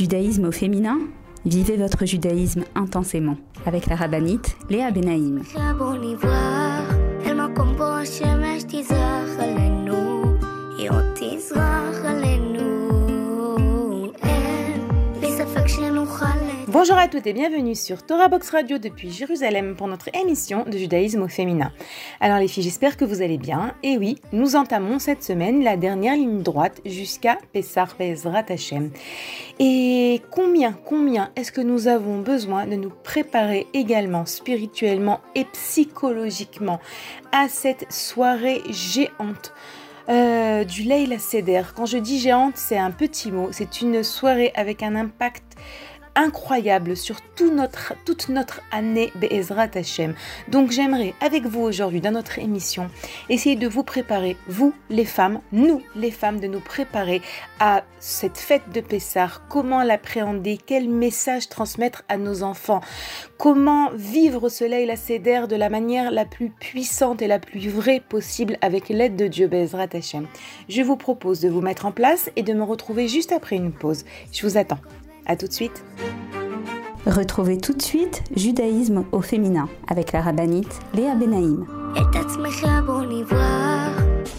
Judaïsme au féminin Vivez votre judaïsme intensément avec la rabbinite Léa Benaïm. Bonjour à toutes et bienvenue sur Torah Box Radio depuis Jérusalem pour notre émission de judaïsme au féminin. Alors les filles, j'espère que vous allez bien. Et oui, nous entamons cette semaine la dernière ligne droite jusqu'à Pessar Bezrat Hashem. Et combien, combien est-ce que nous avons besoin de nous préparer également spirituellement et psychologiquement à cette soirée géante euh, du Leila Seder? Quand je dis géante, c'est un petit mot. C'est une soirée avec un impact incroyable sur tout notre, toute notre année Be'ezrat Hashem. Donc j'aimerais avec vous aujourd'hui dans notre émission essayer de vous préparer, vous les femmes, nous les femmes, de nous préparer à cette fête de Pessah, comment l'appréhender, quel message transmettre à nos enfants, comment vivre ce la Seder de la manière la plus puissante et la plus vraie possible avec l'aide de Dieu Be'ezrat Hashem. Je vous propose de vous mettre en place et de me retrouver juste après une pause. Je vous attends. A tout de suite. Retrouvez tout de suite Judaïsme au féminin avec la rabbinite Léa Benaïm.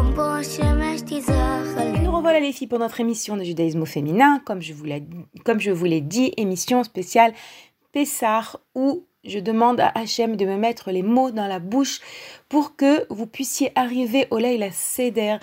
Nous revoilà les filles pour notre émission de judaïsme au féminin, comme je vous l'ai, comme je vous l'ai dit, émission spéciale Pessar où je demande à Hachem de me mettre les mots dans la bouche pour que vous puissiez arriver au Leila Seder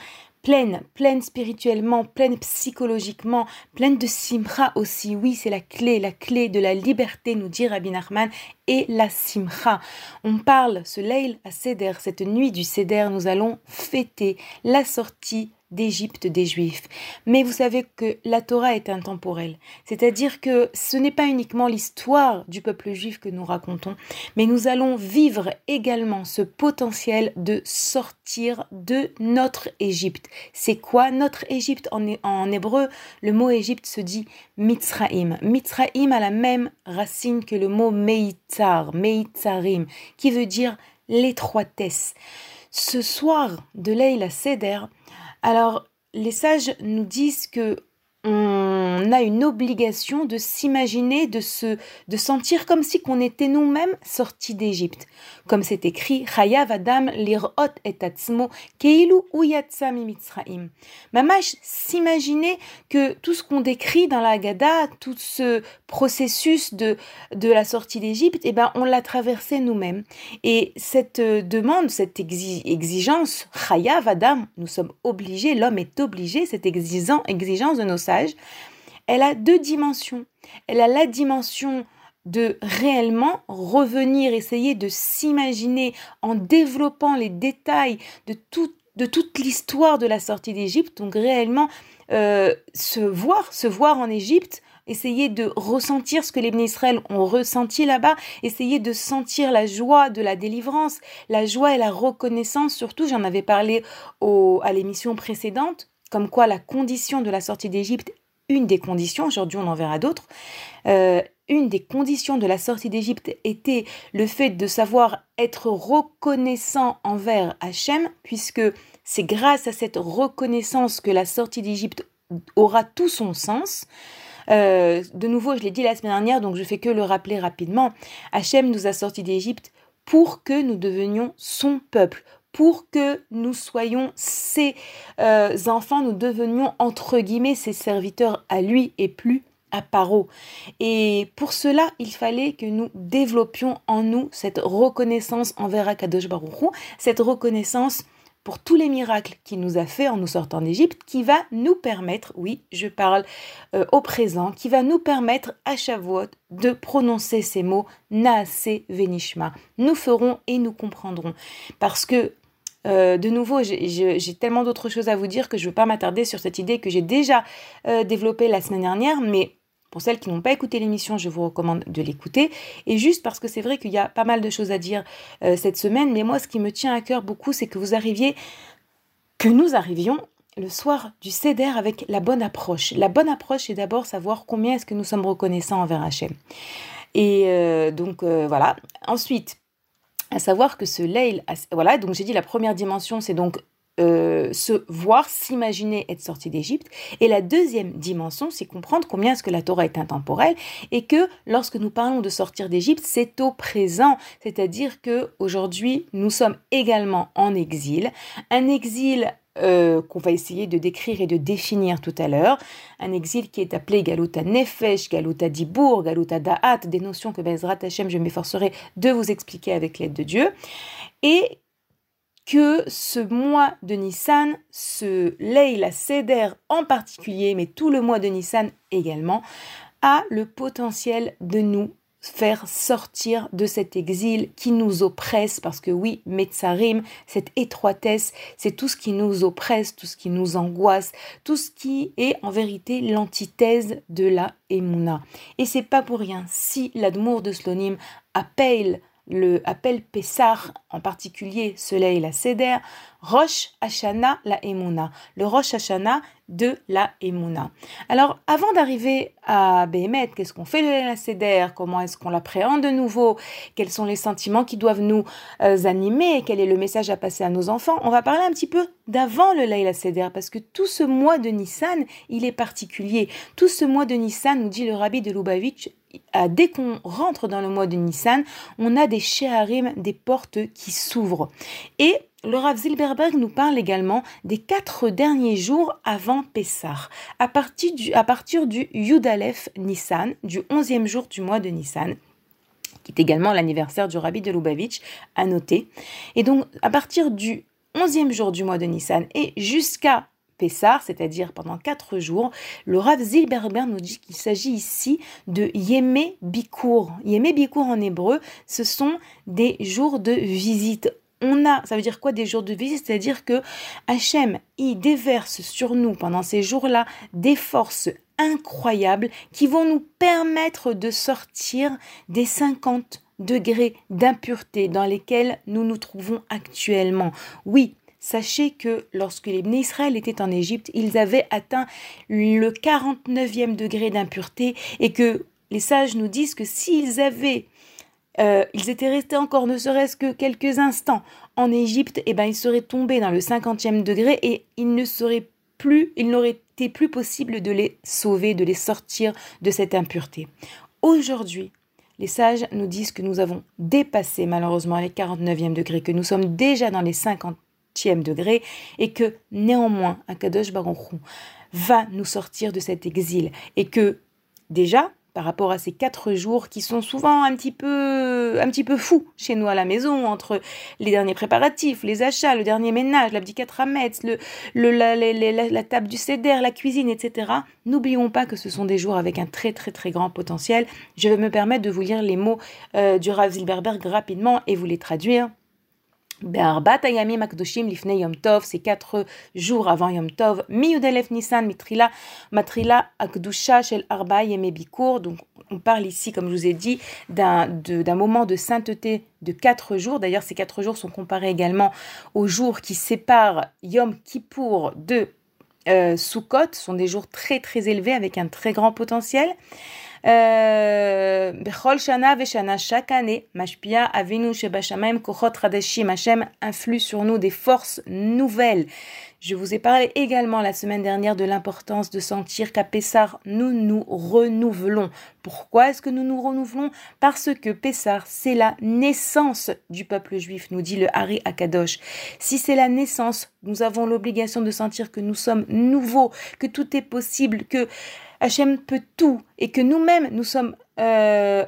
pleine, pleine spirituellement, pleine psychologiquement, pleine de simra aussi. Oui, c'est la clé, la clé de la liberté, nous dit Rabbi Nachman, et la simra. On parle, ce Leil à Seder, cette nuit du Seder, nous allons fêter la sortie d'Égypte des Juifs. Mais vous savez que la Torah est intemporelle, c'est-à-dire que ce n'est pas uniquement l'histoire du peuple juif que nous racontons, mais nous allons vivre également ce potentiel de sortir de notre Égypte. C'est quoi notre Égypte? En, hébreu Le mot Égypte se dit Mitzraïm. Mitzraïm a la même racine que le mot Meitzar, Meitzarim, qui veut dire l'étroitesse. Ce soir de Leila Seder, alors, les sages nous disent que a une obligation de s'imaginer, de se, de sentir comme si qu'on était nous-mêmes sortis d'Égypte. Comme c'est écrit, Chayav Adam lirot et atzmo keilu uyatsam mitzraim. Mamash, s'imaginer que tout ce qu'on décrit dans la Haggadah, tout ce processus de, de la sortie d'Égypte, eh ben, on l'a traversé nous-mêmes. Et cette euh, demande, cette exigence, Chayav Adam, nous sommes obligés, l'homme est obligé, cette exigence de nos sages, elle a deux dimensions. Elle a la dimension de réellement revenir, essayer de s'imaginer en développant les détails de, de toute l'histoire de la sortie d'Égypte, donc réellement euh, se voir, se voir en Égypte, essayer de ressentir ce que les Israël ont ressenti là-bas, essayer de sentir la joie de la délivrance, la joie et la reconnaissance, surtout j'en avais parlé au, à l'émission précédente, comme quoi la condition de la sortie d'Égypte, une des conditions, aujourd'hui on en verra d'autres, euh, une des conditions de la sortie d'Égypte était le fait de savoir être reconnaissant envers Hachem, puisque c'est grâce à cette reconnaissance que la sortie d'Égypte aura tout son sens. Euh, de nouveau, je l'ai dit la semaine dernière, donc je fais que le rappeler rapidement. Hachem nous a sortis d'Égypte pour que nous devenions son peuple, pour que nous soyons ses euh, enfants, nous devenions entre guillemets ses serviteurs à lui et plus à Paro. Et pour cela, il fallait que nous développions en nous cette reconnaissance envers Akadosh Baruch cette reconnaissance pour tous les miracles qu'il nous a fait en nous sortant d'Égypte, qui va nous permettre, oui, je parle euh, au présent, qui va nous permettre à Shavuot de prononcer ces mots Naase Venishma. Nous ferons et nous comprendrons. Parce que euh, de nouveau, j'ai tellement d'autres choses à vous dire que je ne veux pas m'attarder sur cette idée que j'ai déjà euh, développée la semaine dernière, mais pour celles qui n'ont pas écouté l'émission, je vous recommande de l'écouter. Et juste parce que c'est vrai qu'il y a pas mal de choses à dire euh, cette semaine, mais moi, ce qui me tient à cœur beaucoup, c'est que vous arriviez, que nous arrivions le soir du CEDER avec la bonne approche. La bonne approche, c'est d'abord savoir combien est-ce que nous sommes reconnaissants envers Hachem. Et donc voilà. Ensuite, à savoir que ce Leil, voilà, donc j'ai dit la première dimension, c'est donc euh, se voir, s'imaginer être sorti d'Égypte. Et la deuxième dimension, c'est comprendre combien est-ce que la Torah est intemporelle et que lorsque nous parlons de sortir d'Égypte, c'est au présent, c'est-à-dire que aujourd'hui nous sommes également en exil, un exil euh, qu'on va essayer de décrire et de définir tout à l'heure. Un exil qui est appelé Galuta Nefesh, Galuta Dibour, Galuta Da'at, des notions que Bezrat Hashem, je m'efforcerai de vous expliquer avec l'aide de Dieu. Et que ce mois de Nissan, ce Leila Seder en particulier, mais tout le mois de Nissan également, a le potentiel de nous faire sortir de cet exil qui nous oppresse, parce que oui, Metzarim, cette étroitesse, c'est tout ce qui nous oppresse, tout ce qui nous angoisse, tout ce qui est en vérité l'antithèse de la Emouna. Et c'est pas pour rien si l'Admour de Slonim appelle le appel Pessar, en particulier Soleil la Seder, Rosh Hashanah la Emouna, le Rosh Hashanah de la Emouna. Alors, avant d'arriver à Béhémet, qu'est-ce qu'on fait de la Seder Comment est-ce qu'on l'appréhende de nouveau? Quels sont les sentiments qui doivent nous euh, animer? Quel est le message à passer à nos enfants? On va parler un petit peu d'avant le Leila Seder, parce que tout ce mois de Nissan, il est particulier. Tout ce mois de Nissan, nous dit le rabbi de Lubavitch, dès qu'on rentre dans le mois de Nissan, on a des Sheharim, des portes qui s'ouvrent. Et le Rav Zilberberg nous parle également des quatre derniers jours avant Pessah, à partir du, à partir du Yudalef Nissan, du onzième jour du mois de Nissan qui est également l'anniversaire du Rabbi de Lubavitch, à noter. Et donc, à partir du onzième jour du mois de Nissan et jusqu'à Pessar, c'est-à-dire pendant quatre jours, le Rav Zilberber nous dit qu'il s'agit ici de Yémé Bikour. Yémé Bikour en hébreu, ce sont des jours de visite. On a, ça veut dire quoi des jours de visite? C'est-à-dire que Hachem y déverse sur nous pendant ces jours-là des forces incroyables qui vont nous permettre de sortir des 50 degrés d'impureté dans lesquels nous nous trouvons actuellement. Oui, Sachez que lorsque les Israël étaient en Égypte, ils avaient atteint le 49e degré d'impureté et que les sages nous disent que s'ils avaient euh, ils étaient restés encore ne serait-ce que quelques instants en Égypte, et eh ben ils seraient tombés dans le 50e degré et il ne serait plus, il n'aurait été plus possible de les sauver, de les sortir de cette impureté. Aujourd'hui, les sages nous disent que nous avons dépassé malheureusement les 49e degrés, que nous sommes déjà dans les 50 degré et que néanmoins Akadosh Baruch va nous sortir de cet exil et que déjà par rapport à ces quatre jours qui sont souvent un petit peu un petit peu fous chez nous à la maison entre les derniers préparatifs, les achats, le dernier ménage, l'abdicat le, le la, la, table du céder, la cuisine, etc. N'oublions pas que ce sont des jours avec un très très très grand potentiel. Je vais me permettre de vous lire les mots euh, du Rav Zilberberg rapidement et vous les traduire Yom Tov, quatre jours avant Yom Tov, Mitrila, Matrila. Donc, on parle ici, comme je vous ai dit, d'un moment de sainteté de quatre jours. D'ailleurs, ces quatre jours sont comparés également aux jours qui séparent Yom Kippour de euh, Sukkot. Ce sont des jours très très élevés avec un très grand potentiel. Bechol Shana Veshana, chaque année, Mashpia Avinu Shebashamaim Kochot Radeshim, Hashem influe sur nous des forces nouvelles. Je vous ai parlé également la semaine dernière de l'importance de sentir qu'à Pessar, nous nous renouvelons. Pourquoi est-ce que nous nous renouvelons? Parce que Pessar, c'est la naissance du peuple juif, nous dit le Hari Akadosh. Si c'est la naissance, nous avons l'obligation de sentir que nous sommes nouveaux, que tout est possible, que Hachem peut tout et que nous-mêmes, nous sommes euh,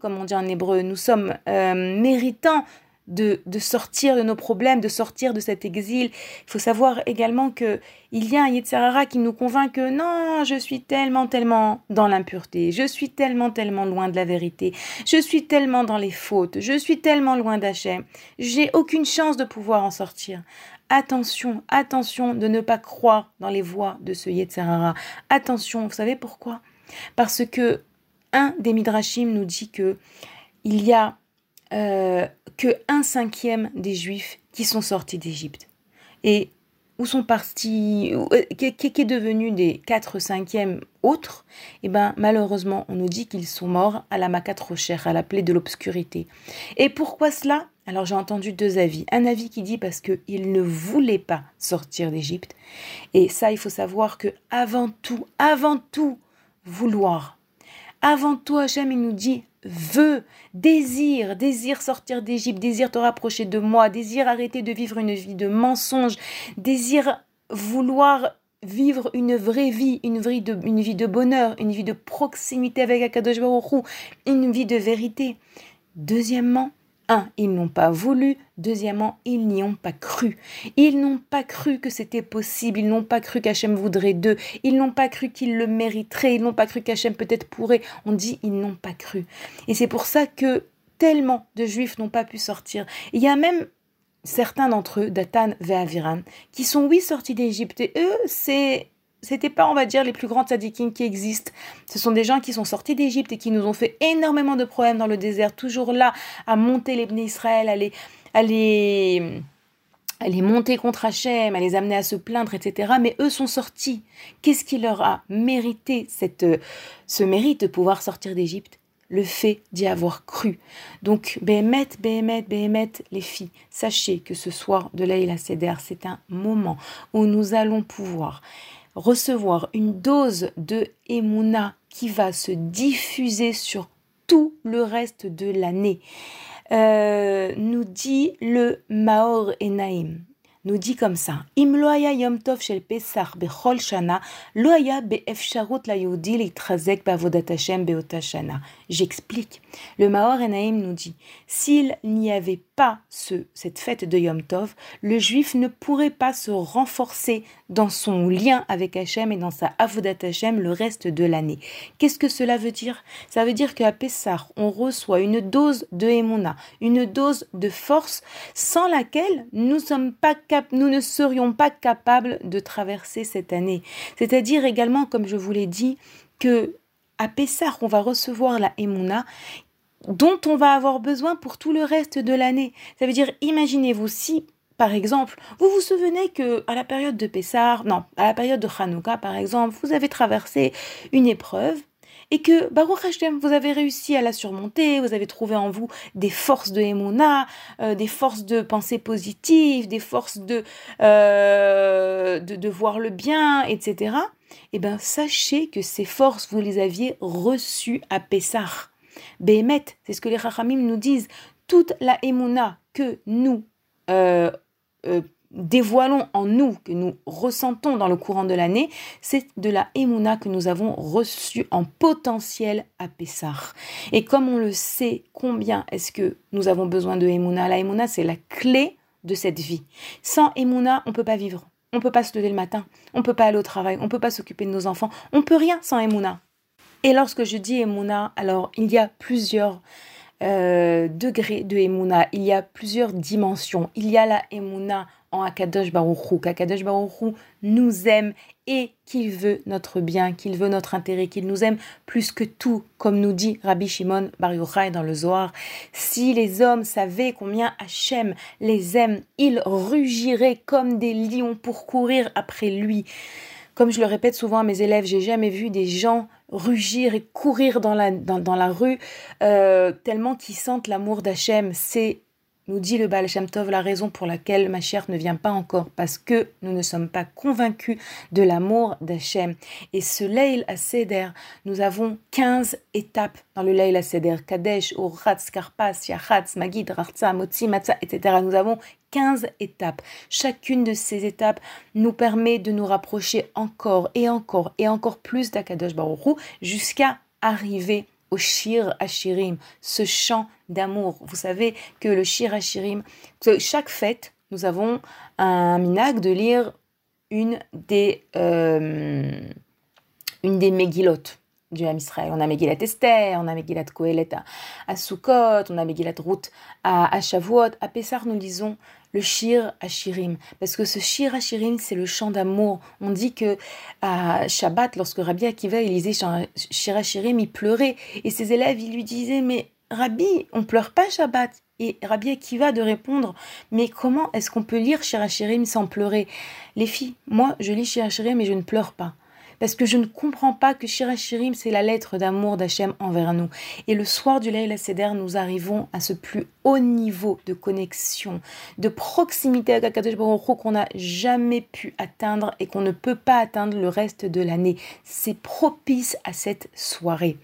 comme on dit en hébreu, nous sommes euh, méritants de, sortir de nos problèmes, de sortir de cet exil. Il faut savoir également que il y a un Yitzhara qui nous convainc que non, je suis tellement, tellement dans l'impureté, je suis tellement, tellement loin de la vérité, je suis tellement dans les fautes, je suis tellement loin d'Hachem, j'ai aucune chance de pouvoir en sortir. Attention, attention de ne pas croire dans les voies de ce Yetzerara. Attention, vous savez pourquoi? Parce que un des Midrashim nous dit que il y a euh, que un cinquième des Juifs qui sont sortis d'Égypte. Où sont partis, euh, qui, est devenu des quatre cinquièmes autres, et eh ben malheureusement on nous dit qu'ils sont morts à la Makat à la plaie de l'obscurité. Et pourquoi cela? Alors j'ai entendu deux avis. Un avis qui dit parce qu'ils ne voulaient pas sortir d'Égypte. Et ça, il faut savoir que avant tout, avant tout, vouloir. Avant tout, Hachem, il nous dit veut, désire, désire sortir d'Égypte, désire te rapprocher de moi, désire arrêter de vivre une vie de mensonge, désire vouloir vivre une vraie vie, une de, une vie de bonheur, une vie de proximité avec Akadosh Baruch une vie de vérité. Deuxièmement, un, ils n'ont pas voulu. Deuxièmement, ils n'y ont pas cru. Ils n'ont pas cru que c'était possible. Ils n'ont pas cru qu'Hachem voudrait d'eux. Ils n'ont pas cru qu'ils le mériteraient. Ils n'ont pas cru qu'Hachem peut-être pourrait. On dit ils n'ont pas cru. Et c'est pour ça que tellement de juifs n'ont pas pu sortir. Il y a même certains d'entre eux, Datan Ve'aviran, qui sont oui sortis d'Égypte. Et eux, c'est c'était pas, on va dire, les plus grands tzadikim qui existent. Ce sont des gens qui sont sortis d'Égypte et qui nous ont fait énormément de problèmes dans le désert, toujours là à monter les Israël, à les, à les, à les monter contre Hachem, à les amener à se plaindre, etc. Mais eux sont sortis. Qu'est-ce qui leur a mérité cette, ce mérite de pouvoir sortir d'Égypte? Le fait d'y avoir cru. Donc, Béhémet, Béhémet, Béhémet, les filles, sachez que ce soir de Laïla Seder, c'est un moment où nous allons pouvoir recevoir une dose de Emouna qui va se diffuser sur tout le reste de l'année. Euh, nous dit le Maor Enaim nous dit comme ça Im loaya yom tov shel pesach bechol shana, loaya be'efsharut la yodi litrazek bavodat Hashem beota shana. J'explique. Le Maor Enaim nous dit s'il n'y avait pas ce, cette fête de Yom Tov, le juif ne pourrait pas se renforcer dans son lien avec Hachem et dans sa avodat Hachem le reste de l'année. Qu'est-ce que cela veut dire? Ça veut dire qu'à Pessah, on reçoit une dose de Emouna, une dose de force sans laquelle nous, sommes pas cap nous ne serions pas capables de traverser cette année. C'est-à-dire également, comme je vous l'ai dit, que à Pessah, on va recevoir la Emouna dont on va avoir besoin pour tout le reste de l'année. Ça veut dire, imaginez-vous si, par exemple, vous vous souvenez que à la période de Pessah, non, à la période de Hanouka, par exemple, vous avez traversé une épreuve et que Baruch Hashem, vous avez réussi à la surmonter, vous avez trouvé en vous des forces de Emouna, euh, des forces de pensée positive, des forces de, euh, de, de, voir le bien, etc. Eh bien, sachez que ces forces, vous les aviez reçues à Pessah. Béhémet, c'est ce que les Rachamim nous disent. Toute la Emouna que nous euh, dévoilons en nous, que nous ressentons dans le courant de l'année, c'est de la Emouna que nous avons reçue en potentiel à Pessah. Et comme on le sait, combien est-ce que nous avons besoin de Emouna La Emouna, c'est la clé de cette vie. Sans Emouna, on ne peut pas vivre. On ne peut pas se lever le matin. On ne peut pas aller au travail. On ne peut pas s'occuper de nos enfants. On ne peut rien sans Emouna. Et lorsque je dis Emouna, alors il y a plusieurs euh, degrés de Emouna, il y a plusieurs dimensions. Il y a la Emouna en Akadosh Baruchou, qu'Akadosh Baruchou nous aime et qu'il veut notre bien, qu'il veut notre intérêt, qu'il nous aime plus que tout, comme nous dit Rabbi Shimon Bar Yochai dans le Zohar. Si les hommes savaient combien Hachem les aime, ils rugiraient comme des lions pour courir après lui. Comme je le répète souvent à mes élèves, j'ai jamais vu des gens rugir et courir dans la, dans, la rue, euh, tellement qu'ils sentent l'amour d'Hachem. C'est nous dit le Baal Shem Tov la raison pour laquelle ma chère ne vient pas encore, parce que nous ne sommes pas convaincus de l'amour d'Hachem. Et ce Leil à Seder, nous avons 15 étapes dans le Leil à Seder, Kadesh, Uratz, Karpas, Yachatz, Magid, Rartza, Motzi, Matzah, etc. Nous avons 15 étapes. Chacune de ces étapes nous permet de nous rapprocher encore et encore et encore plus d'Akadosh Baruch jusqu'à arriver au Shir Ashirim, ce chant d'amour. Vous savez que le Shir Ashirim, chaque fête, nous avons un minag de lire une des, euh, une des du Ham Israël. On a Megillat Esther, on a Megillat Kohelet à, Sukkot, on a Megillat Ruth à, à Shavuot. À Pessar, nous lisons le Shir Ashirim. Parce que ce Shir Ashirim, c'est le chant d'amour. On dit que à Shabbat, lorsque Rabbi Akiva lisait Shir Ashirim, il pleurait. Et ses élèves, ils lui disaient, mais Rabbi, on pleure pas Shabbat. Et Rabbi Akiva de répondre, mais comment est-ce qu'on peut lire Shir Ashirim sans pleurer? Les filles, moi, je lis Shir Ashirim et je ne pleure pas parce que je ne comprends pas que Shirachirim, c'est la lettre d'amour d'Hachem envers nous. Et le soir du Leil Seder, nous arrivons à ce plus haut niveau de connexion, de proximité avec Akadosh Baruch qu'on n'a jamais pu atteindre et qu'on ne peut pas atteindre le reste de l'année. C'est propice à cette soirée.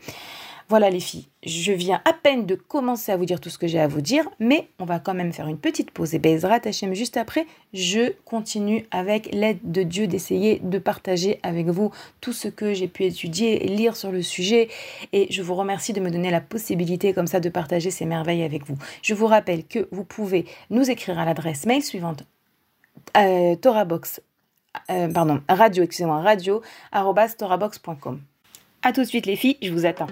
Voilà les filles, je viens à peine de commencer à vous dire tout ce que j'ai à vous dire, mais on va quand même faire une petite pause et Bezrat Hachem juste après, je continue avec l'aide de Dieu d'essayer de partager avec vous tout ce que j'ai pu étudier et lire sur le sujet et je vous remercie de me donner la possibilité comme ça de partager ces merveilles avec vous. Je vous rappelle que vous pouvez nous écrire à l'adresse mail suivante euh, Box, euh, pardon, radio, excusez-moi, radio. A tout de suite les filles, je vous attends.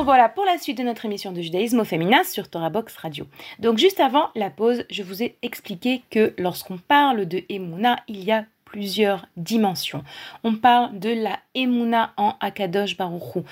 Revoilà pour la suite de notre émission de judaïsme au féminin sur Torah Box Radio. Donc juste avant la pause, je vous ai expliqué que lorsqu'on parle de Emouna, il y a plusieurs dimensions. On parle de la Emouna en Akadosh Baruchou.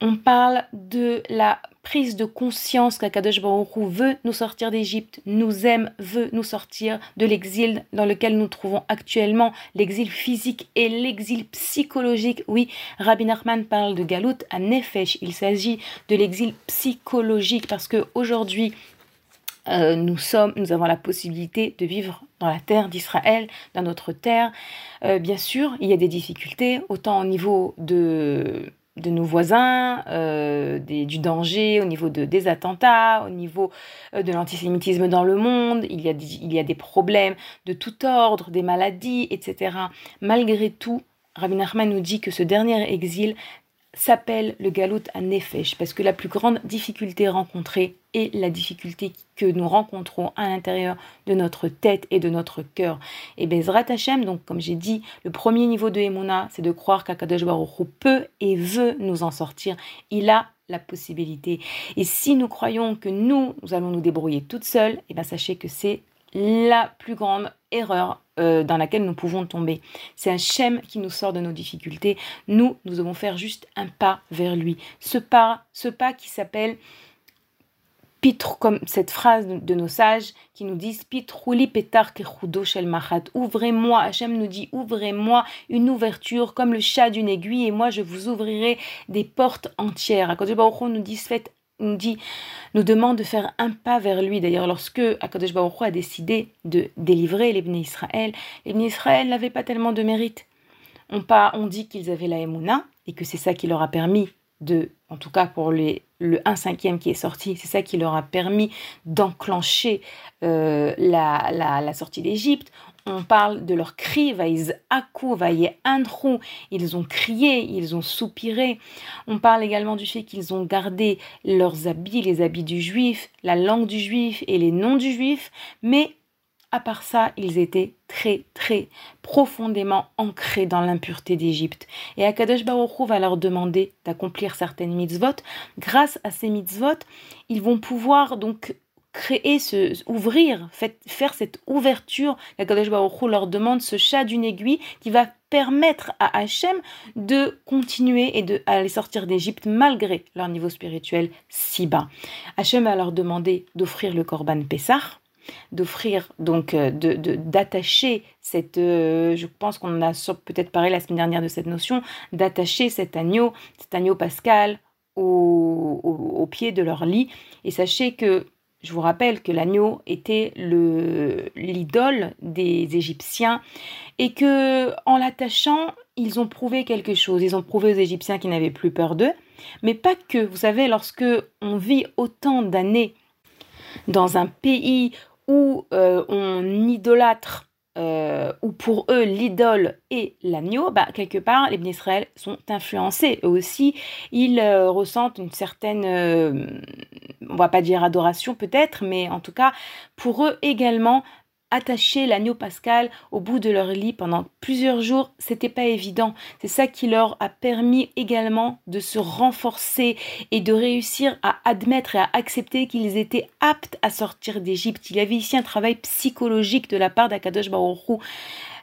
On parle de la prise de conscience qu'Akadosh Baruchou veut nous sortir d'Égypte, nous aime, veut nous sortir de l'exil dans lequel nous trouvons actuellement, l'exil physique et l'exil psychologique. Oui, Rabbi Nachman parle de Galout à Nefesh. Il s'agit de l'exil psychologique parce que aujourd'hui, euh, nous sommes, nous avons la possibilité de vivre dans la terre d'Israël, dans notre terre. Euh, bien sûr, il y a des difficultés, autant au niveau de, de nos voisins, euh, du danger, au niveau de, des attentats, au niveau de l'antisémitisme dans le monde. Il y, a des, il y a des problèmes de tout ordre, des maladies, etc. Malgré tout, Rabbi Nachman nous dit que ce dernier exil s'appelle le galout à Nefesh, parce que la plus grande difficulté rencontrée est la difficulté que nous rencontrons à l'intérieur de notre tête et de notre cœur. Et Bezrat Hashem, donc comme j'ai dit, le premier niveau de Emouna, c'est de croire qu'Akadosh Baruch peut et veut nous en sortir. Il a la possibilité. Et si nous croyons que nous, nous allons nous débrouiller toutes seules, et eh bien sachez que c'est la plus grande erreur euh, dans laquelle nous pouvons tomber. C'est un schéma qui nous sort de nos difficultés. Nous, nous devons faire juste un pas vers lui. Ce pas, ce pas qui s'appelle Pitre, comme cette phrase de nos sages qui nous disent Pitrouli petar shel machat. Ouvrez-moi, Hachem nous dit Ouvrez-moi une ouverture comme le chat d'une aiguille et moi je vous ouvrirai des portes entières. À côté nous dit Faites nous dit, nous demande de faire un pas vers lui. D'ailleurs, lorsque Akadosh Baruch a décidé de délivrer les Israël, les Israël n'avaient pas tellement de mérite. On, pas, on dit qu'ils avaient la Emouna et que c'est ça qui leur a permis de, en tout cas pour les, le 1 cinquième qui est sorti, c'est ça qui leur a permis d'enclencher euh, la, la, la, sortie d'Égypte on parle de leur cri, ils ont crié, ils ont soupiré. On parle également du fait qu'ils ont gardé leurs habits, les habits du juif, la langue du juif et les noms du juif, mais à part ça, ils étaient très, très profondément ancrés dans l'impureté d'Égypte. Et Akadosh Baruch va leur demander d'accomplir certaines mitzvot. Grâce à ces mitzvot, ils vont pouvoir donc créer, ce, ouvrir, faire cette ouverture qu'Akadosh Baruch leur demande, ce chat d'une aiguille qui va permettre à Hachem de continuer et de aller sortir d'Égypte malgré leur niveau spirituel si bas. Hachem va leur demander d'offrir le Korban Pessah, d'offrir donc euh, de d'attacher cette euh, je pense qu'on a peut-être parlé la semaine dernière de cette notion d'attacher cet agneau cet agneau pascal au, au, pied de leur lit et sachez que je vous rappelle que l'agneau était l'idole des Égyptiens et que en l'attachant, ils ont prouvé quelque chose. Ils ont prouvé aux Égyptiens qu'ils n'avaient plus peur d'eux, mais pas que. Vous savez, lorsque on vit autant d'années dans un pays où euh, on idolâtre euh, où pour eux l'idole est l'agneau, bah, quelque part les Israël sont influencés. Eux aussi, ils euh, ressentent une certaine, euh, on va pas dire adoration peut-être, mais en tout cas pour eux également attacher l'agneau pascal au bout de leur lit pendant plusieurs jours, c'était pas évident. C'est ça qui leur a permis également de se renforcer et de réussir à admettre et à accepter qu'ils étaient aptes à sortir d'Égypte. Il y avait ici un travail psychologique de la part d'Akadosh Baruch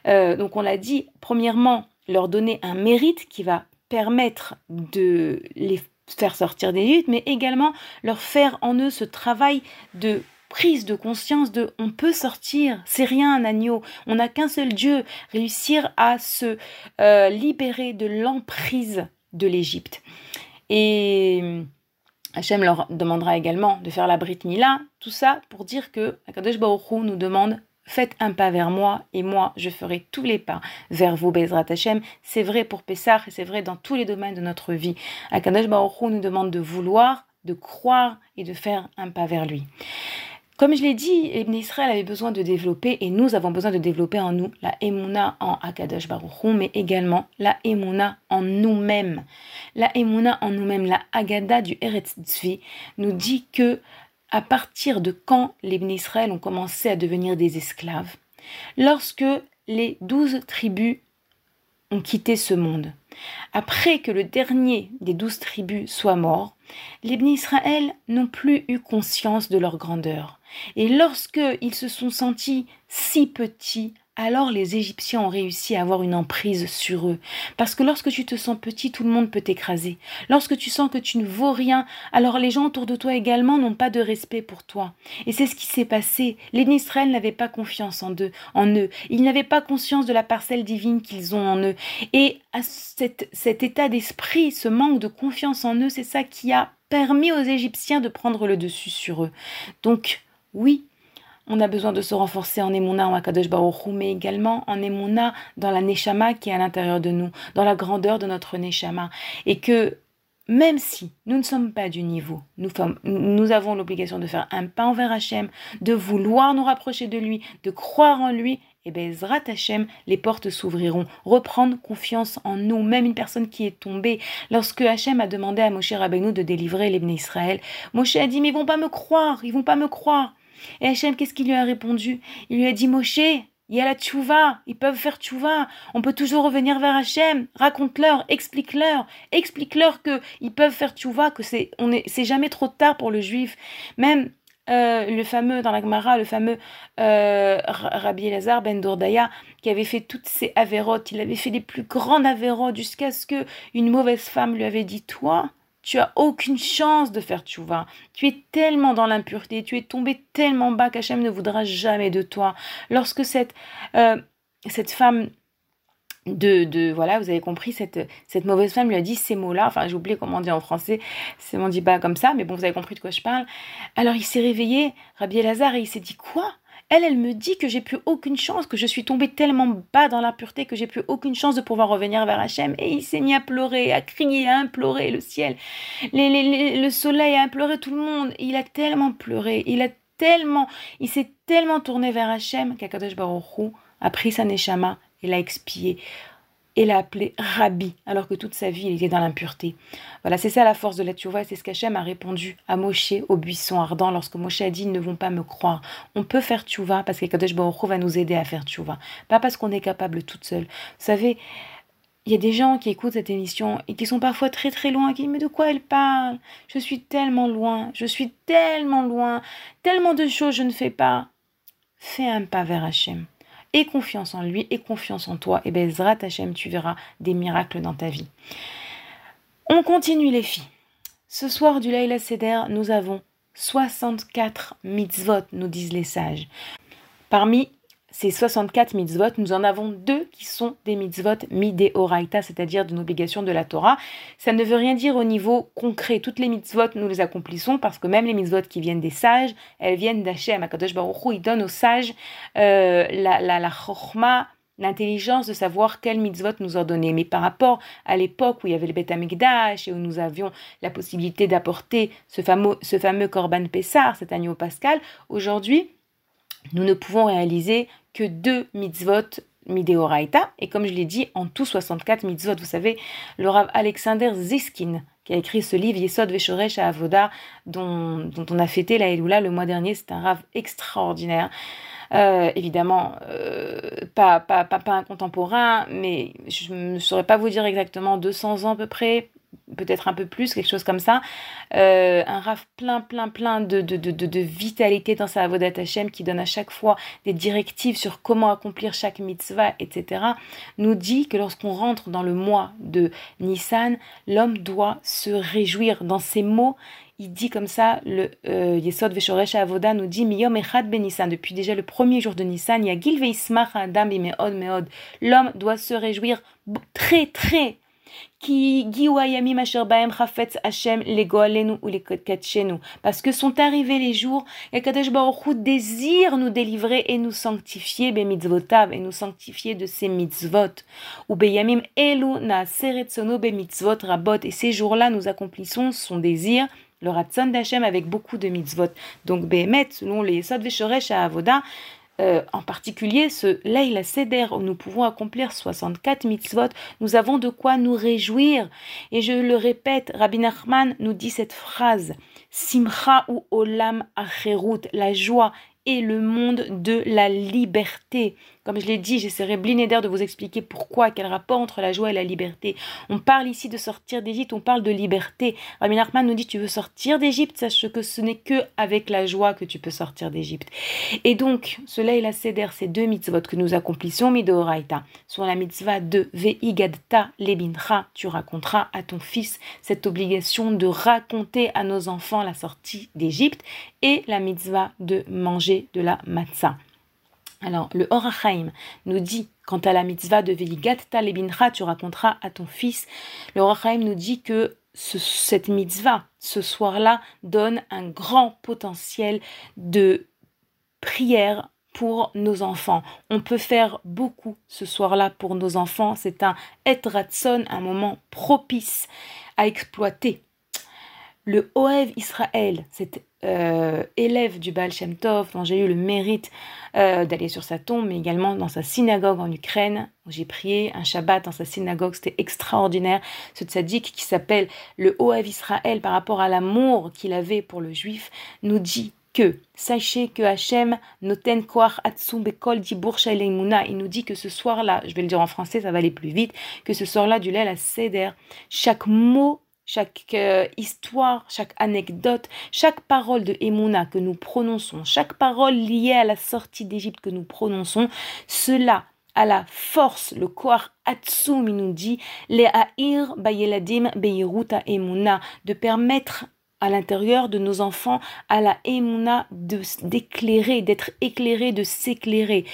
euh, donc on l'a dit, premièrement, leur donner un mérite qui va permettre de les faire sortir d'Égypte, mais également leur faire en eux ce travail de prise de conscience de on peut sortir, c'est rien un agneau, on n'a qu'un seul Dieu, réussir à se euh, libérer de l'emprise de l'Égypte. Et Hachem leur demandera également de faire la Brit Mila, tout ça pour dire que Akadosh Baruch nous demande faites un pas vers moi et moi je ferai tous les pas vers vous Bezrat Hachem. C'est vrai pour Pessah et c'est vrai dans tous les domaines de notre vie. Akadosh Baruch nous demande de vouloir, de croire et de faire un pas vers lui. Comme je l'ai dit, Ibn Israël avait besoin de développer, et nous avons besoin de développer en nous la Emouna en Akadosh Baruch mais également la Emouna en nous-mêmes. La Emouna en nous-mêmes, la Agada du Eretz Tzvi, nous dit que à partir de quand les Israël ont commencé à devenir des esclaves? Lorsque les douze tribus ont quitté ce monde. Après que le dernier des douze tribus soit mort, les Israël n'ont plus eu conscience de leur grandeur. Et lorsque ils se sont sentis si petits, alors les Égyptiens ont réussi à avoir une emprise sur eux. Parce que lorsque tu te sens petit, tout le monde peut t'écraser. Lorsque tu sens que tu ne vaux rien, alors les gens autour de toi également n'ont pas de respect pour toi. Et c'est ce qui s'est passé. Les Israël n'avaient pas confiance en eux, en eux. Ils n'avaient pas conscience de la parcelle divine qu'ils ont en eux. Et à cet état d'esprit, ce manque de confiance en eux, c'est ça qui a permis aux Égyptiens de prendre le dessus sur eux. Donc, oui, on a besoin de se renforcer en Emouna, en Akadosh Baruch mais également en Emouna dans la Neshama qui est à l'intérieur de nous, dans la grandeur de notre Neshama. Et que même si nous ne sommes pas du niveau, nous, avons l'obligation de faire un pas envers Hachem, de vouloir nous rapprocher de lui, de croire en lui, et bien, Zrat Hachem, les portes s'ouvriront. Reprendre confiance en nous, même une personne qui est tombée. Lorsque Hachem a demandé à Moshe Rabbeinu de délivrer les Israël, Moshe a dit, mais ils vont pas me croire, ils vont pas me croire. Et Hachem, qu'est-ce qu'il lui a répondu? Il lui a dit Moshe, il y a la tchouva, ils peuvent faire tchouva, on peut toujours revenir vers Hachem, raconte-leur, explique-leur, explique-leur que ils peuvent faire tchouva, que c'est on est jamais trop tard pour le juif. Même euh, le fameux dans la Gemara, le fameux euh, Rabbi Elazar ben Dourdaya, qui avait fait toutes ces avérotes, il avait fait les plus grandes avérotes jusqu'à ce que une mauvaise femme lui avait dit toi, tu as aucune chance de faire tchouva. Tu es tellement dans l'impureté, tu es tombé tellement bas qu'Hachem ne voudra jamais de toi. Lorsque cette, euh, cette femme de, de, voilà, vous avez compris, cette, cette mauvaise femme lui a dit ces mots-là, enfin j'ai oublié comment on dit en français, on dit pas comme ça, mais bon, vous avez compris de quoi je parle. Alors il s'est réveillé, Rabbi Elazar, et il s'est dit quoi? Elle, elle me dit que j'ai plus aucune chance, que je suis tombée tellement bas dans l'impureté que j'ai plus aucune chance de pouvoir revenir vers Hachem. Et il s'est mis à pleurer, à crier, à implorer le ciel, le soleil, à implorer tout le monde. Il a tellement pleuré, il a tellement, il s'est tellement tourné vers Hachem qu'Akadosh Baruch a pris sa neshama et l'a expié et l'a appelé Rabbi, alors que toute sa vie il était dans l'impureté. Voilà, c'est ça la force de la tchouva, c'est ce qu'Hachem a répondu à Moshe au buisson ardent lorsque Moshe a dit Ils ne vont pas me croire. On peut faire tchouva parce que Kadosh Baruch va nous aider à faire tchouva, pas parce qu'on est capable toute seule. Vous savez, il y a des gens qui écoutent cette émission et qui sont parfois très très loin, qui disent Mais de quoi elle parle? Je suis tellement loin, je suis tellement loin, tellement de choses je ne fais pas. Fais un pas vers Hachem et confiance en lui et confiance en toi, et bien Zrat Hashem, tu verras des miracles dans ta vie. On continue les filles. Ce soir du Laila Seder, nous avons 64 mitzvot, nous disent les sages. Parmi ces 64 mitzvot, nous en avons deux qui sont des mitzvot mideoraita, c'est-à-dire d'une obligation de la Torah. Ça ne veut rien dire au niveau concret. Toutes les mitzvot, nous les accomplissons parce que même les mitzvot qui viennent des sages, elles viennent d'Hachem. Akadosh Baruch il donne aux sages euh, la, la, la chorma, l'intelligence de savoir quel mitzvot nous ordonner. Mais par rapport à l'époque où il y avait le Beth Amikdash et où nous avions la possibilité d'apporter ce fameux, ce fameux Korban Pessar, cet agneau pascal, aujourd'hui, nous ne pouvons réaliser que deux mitzvot mideoraita, et comme je l'ai dit, en tout 64 mitzvot. Vous savez, le Rav Alexander Ziskin, qui a écrit ce livre Yesod Veshoresh à Avoda, dont, on a fêté la Elula le mois dernier, c'est un Rav extraordinaire. Euh, évidemment, euh, pas, pas, pas, pas, un contemporain, mais je ne saurais pas vous dire exactement 200 ans à peu près, peut-être un peu plus, quelque chose comme ça. Euh, un Rav plein, plein, plein de, de, de, de, vitalité dans sa Avodat Hashem qui donne à chaque fois des directives sur comment accomplir chaque mitzvah, etc., nous dit que lorsqu'on rentre dans le mois de Nissan, l'homme doit se réjouir. Dans ses mots, il dit comme ça, le euh, Yesod Veshoresh Avoda nous dit Miyom Echad Ben depuis déjà le premier jour de Nissan, il y a Gil Veismach Adam Meod Meod. L'homme doit se réjouir très, très parce que sont arrivés les jours et Kadesh Baruch désire nous délivrer et nous sanctifier be et nous sanctifier de ces mitzvot. Ou beyamim elu na seretsono be mitzvot rabot. Et ces jours-là nous accomplissons son désir le ratson d'Hachem avec beaucoup de mitzvot. Donc behemet selon les Yesod Veshoresh à Avoda euh, en particulier ce Leila Seder où nous pouvons accomplir 64 mitzvot, nous avons de quoi nous réjouir. Et je le répète, Rabbi Nachman nous dit cette phrase Simcha ou Olam Acherut, la joie et le monde de la liberté. Comme je l'ai dit, j'essaierai blinédaire de vous expliquer pourquoi, quel rapport entre la joie et la liberté. On parle ici de sortir d'Égypte, on parle de liberté. Rabbi Nachman nous dit tu veux sortir d'Égypte, sache que ce n'est que avec la joie que tu peux sortir d'Égypte. Et donc, cela est la Seder, ces deux mitzvot que nous accomplissons, Midoraita, sur la mitzvah de Veigadta lebincha, tu raconteras à ton fils cette obligation de raconter à nos enfants la sortie d'Égypte et la mitzvah de manger de la matzah. Alors, le Horachaim nous dit, quant à la mitzvah de Veligat Talebincha, tu raconteras à ton fils, le Horachaim nous dit que cette mitzvah, ce soir-là, donne un grand potentiel de prière pour nos enfants. On peut faire beaucoup ce soir-là pour nos enfants. C'est un etratson, un moment propice à exploiter. Le Oev Israël, cet euh, élève du Baal Shem Tov, dont j'ai eu le mérite euh, d'aller sur sa tombe, mais également dans sa synagogue en Ukraine, où j'ai prié un Shabbat dans sa synagogue, c'était extraordinaire. Ce tzaddik qui s'appelle le Oav Israël par rapport à l'amour qu'il avait pour le juif, nous dit que sachez que Hachem noten koach atsum bekol dibur Il nous dit que ce soir-là, je vais le dire en français, ça va aller plus vite, que ce soir-là du lait à Seder, chaque mot chaque euh, histoire, chaque anecdote, chaque parole de Emouna que nous prononçons, chaque parole liée à la sortie d'Égypte que nous prononçons, cela a la force, le Koar Atsum, il nous dit, les Aïr Bayeladim Beiruta Emouna, de permettre à l'intérieur de nos enfants à la Emouna d'éclairer, d'être éclairé, de s'éclairer.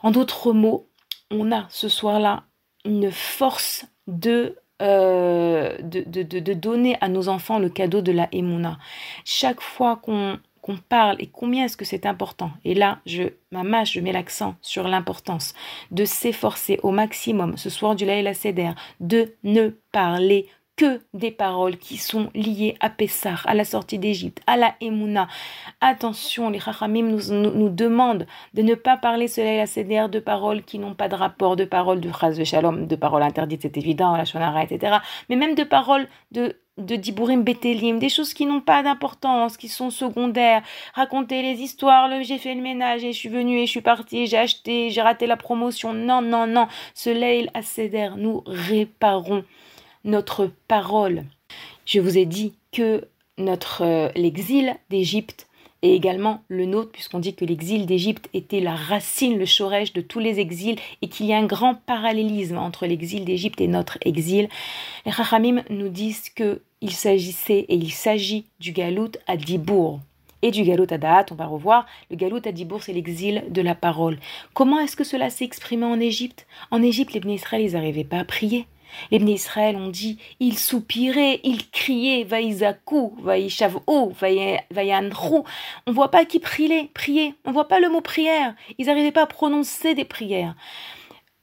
En d'autres mots, on a ce soir-là une force de euh, de, de, donner à nos enfants le cadeau de la Emouna. Chaque fois qu'on parle et combien est-ce que c'est important. Et là, je, ma je mets l'accent sur l'importance de s'efforcer au maximum ce soir du Laïla Seder de ne parler que des paroles qui sont liées à Pessah, à la sortie d'Égypte, à la Emouna. Attention, les Chachamim nous, demandent de ne pas parler cela à CDR de paroles qui n'ont pas de rapport, de paroles de phrases de shalom, de paroles interdites, c'est évident, la shonara, etc. Mais même de paroles de de Dibourim Betelim, des choses qui n'ont pas d'importance, qui sont secondaires, raconter les histoires, le j'ai fait le ménage et je suis venu et je suis parti, j'ai acheté, j'ai raté la promotion. Non, non, non. Ce Leil Seder, nous réparons notre parole. Je vous ai dit que notre euh, l'exil d'Égypte est également le nôtre, puisqu'on dit que l'exil d'Égypte était la racine, le chorège de tous les exils, et qu'il y a un grand parallélisme entre l'exil d'Égypte et notre exil. Les Chachamim nous disent qu'il s'agissait et il s'agit du galout à Dibour et du galout à Da'at, on va revoir. Le galout à Dibour, c'est l'exil de la parole. Comment est-ce que cela s'est exprimé en Égypte? En Égypte, les Israël, ils n'arrivaient pas à prier. Les Israël ont dit, ils soupiraient, ils criaient, vaïzakou, vaïchavou, vaïanrou. On voit pas qui priait, prier. On voit pas le mot prière. Ils n'arrivaient pas à prononcer des prières.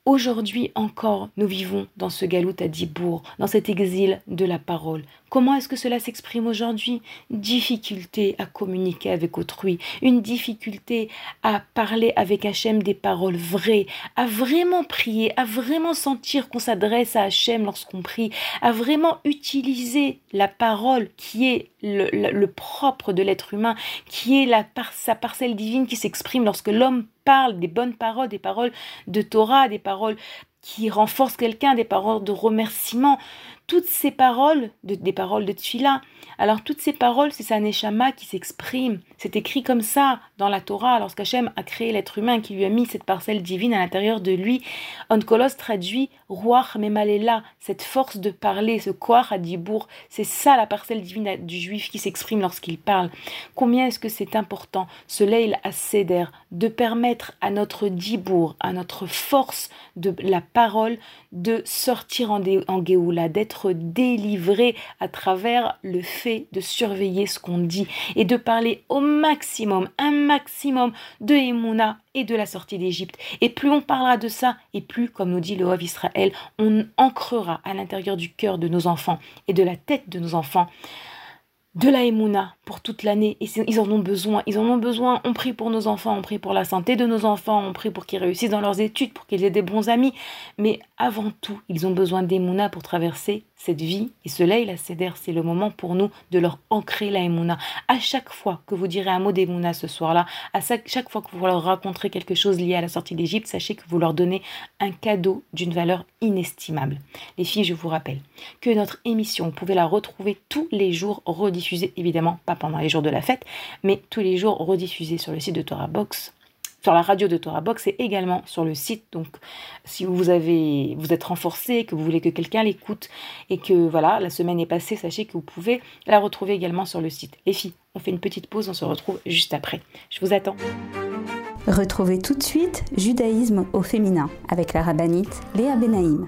Aujourd'hui encore, nous vivons dans ce galout à Dibourg, dans cet exil de la parole. Comment est-ce que cela s'exprime aujourd'hui? Difficulté à communiquer avec autrui, une difficulté à parler avec Hachem des paroles vraies, à vraiment prier, à vraiment sentir qu'on s'adresse à Hachem lorsqu'on prie, à vraiment utiliser la parole qui est le, propre de l'être humain, qui est sa parcelle divine qui s'exprime lorsque l'homme parle des bonnes paroles, des paroles de Torah, des paroles qui renforcent quelqu'un, des paroles de remerciement toutes ces paroles, des paroles de Tfila, alors toutes ces paroles, c'est sa neshama qui s'exprime. C'est écrit comme ça dans la Torah, lorsqu'Hachem a créé l'être humain, qui lui a mis cette parcelle divine à l'intérieur de lui. Onkolos traduit Ruach Memalela, cette force de parler, ce Koach Adibour. C'est ça la parcelle divine du juif qui s'exprime lorsqu'il parle. Combien est-ce que c'est important, ce Leil à Seder, de permettre à notre Dibour, à notre force de la parole, de sortir en, en Géoula, d'être délivré à travers le fait de surveiller ce qu'on dit et de parler au maximum, un maximum de Emouna et de la sortie d'Égypte. Et plus on parlera de ça, et plus, comme nous dit le Haut Israël, on ancrera à l'intérieur du cœur de nos enfants et de la tête de nos enfants de la Emouna pour toute l'année. Et ils en ont besoin. Ils en ont besoin. On prie pour nos enfants, on prie pour la santé de nos enfants, on prie pour qu'ils réussissent dans leurs études, pour qu'ils aient des bons amis. Mais avant tout, ils ont besoin d'Emouna pour traverser cette vie. Et ce la Seder, c'est le moment pour nous de leur ancrer la Emouna. À chaque fois que vous direz un mot d'Emouna ce soir-là, à chaque fois que vous leur raconterez quelque chose lié à la sortie d'Égypte, sachez que vous leur donnez un cadeau d'une valeur inestimable. Les filles, je vous rappelle que notre émission, vous pouvez la retrouver tous les jours évidemment pas pendant les jours de la fête, mais tous les jours rediffusée sur le site de Torah Box sur la radio de Torah Box et également sur le site. Donc, si vous avez, vous êtes renforcé, que vous voulez que quelqu'un l'écoute et que voilà, la semaine est passée, sachez que vous pouvez la retrouver également sur le site. Les filles, on fait une petite pause, on se retrouve juste après. Je vous attends. Retrouvez tout de suite Judaïsme au féminin avec la rabbinite Léa Benaïm.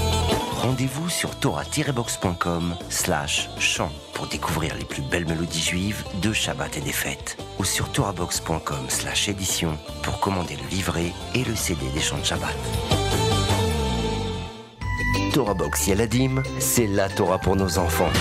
Rendez-vous sur torah-box.com slash chant pour découvrir les plus belles mélodies juives de Shabbat et des fêtes. Ou sur torahbox.com slash édition pour commander le livret et le CD des chants de Shabbat. Torah Box c'est la Torah pour nos enfants.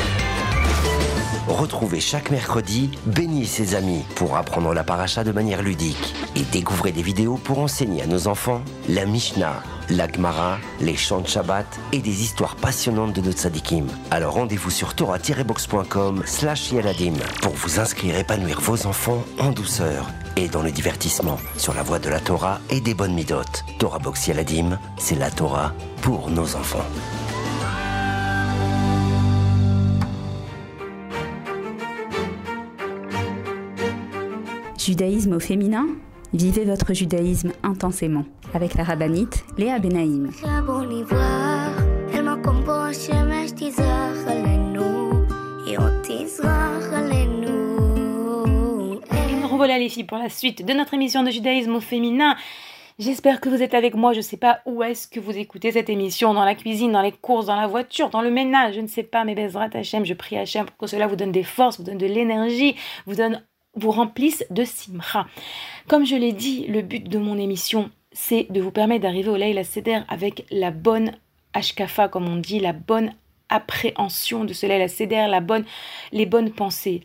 Retrouvez chaque mercredi Béni et ses amis pour apprendre la paracha de manière ludique et découvrez des vidéos pour enseigner à nos enfants la Mishnah, la Gemara, les chants de Shabbat et des histoires passionnantes de nos tzadikim. Alors rendez-vous sur torah-box.com slash yaladim pour vous inscrire et épanouir vos enfants en douceur et dans le divertissement sur la voie de la Torah et des bonnes midotes. Torah Box Yaladim, c'est la Torah pour nos enfants. Judaïsme au féminin Vivez votre judaïsme intensément avec la rabbinite Léa Benaïm. Et nous revoilà les filles pour la suite de notre émission de judaïsme au féminin. J'espère que vous êtes avec moi. Je ne sais pas où est-ce que vous écoutez cette émission, dans la cuisine, dans les courses, dans la voiture, dans le ménage, je ne sais pas, mais Bezrat Hachem, je prie Hachem pour que cela vous donne des forces, vous donne de l'énergie, vous donne vous remplissent de simra. Comme je l'ai dit, le but de mon émission, c'est de vous permettre d'arriver au Leila Seder avec la bonne ashkafa, comme on dit, la bonne appréhension de ce Leila Seder, la bonne, les bonnes pensées.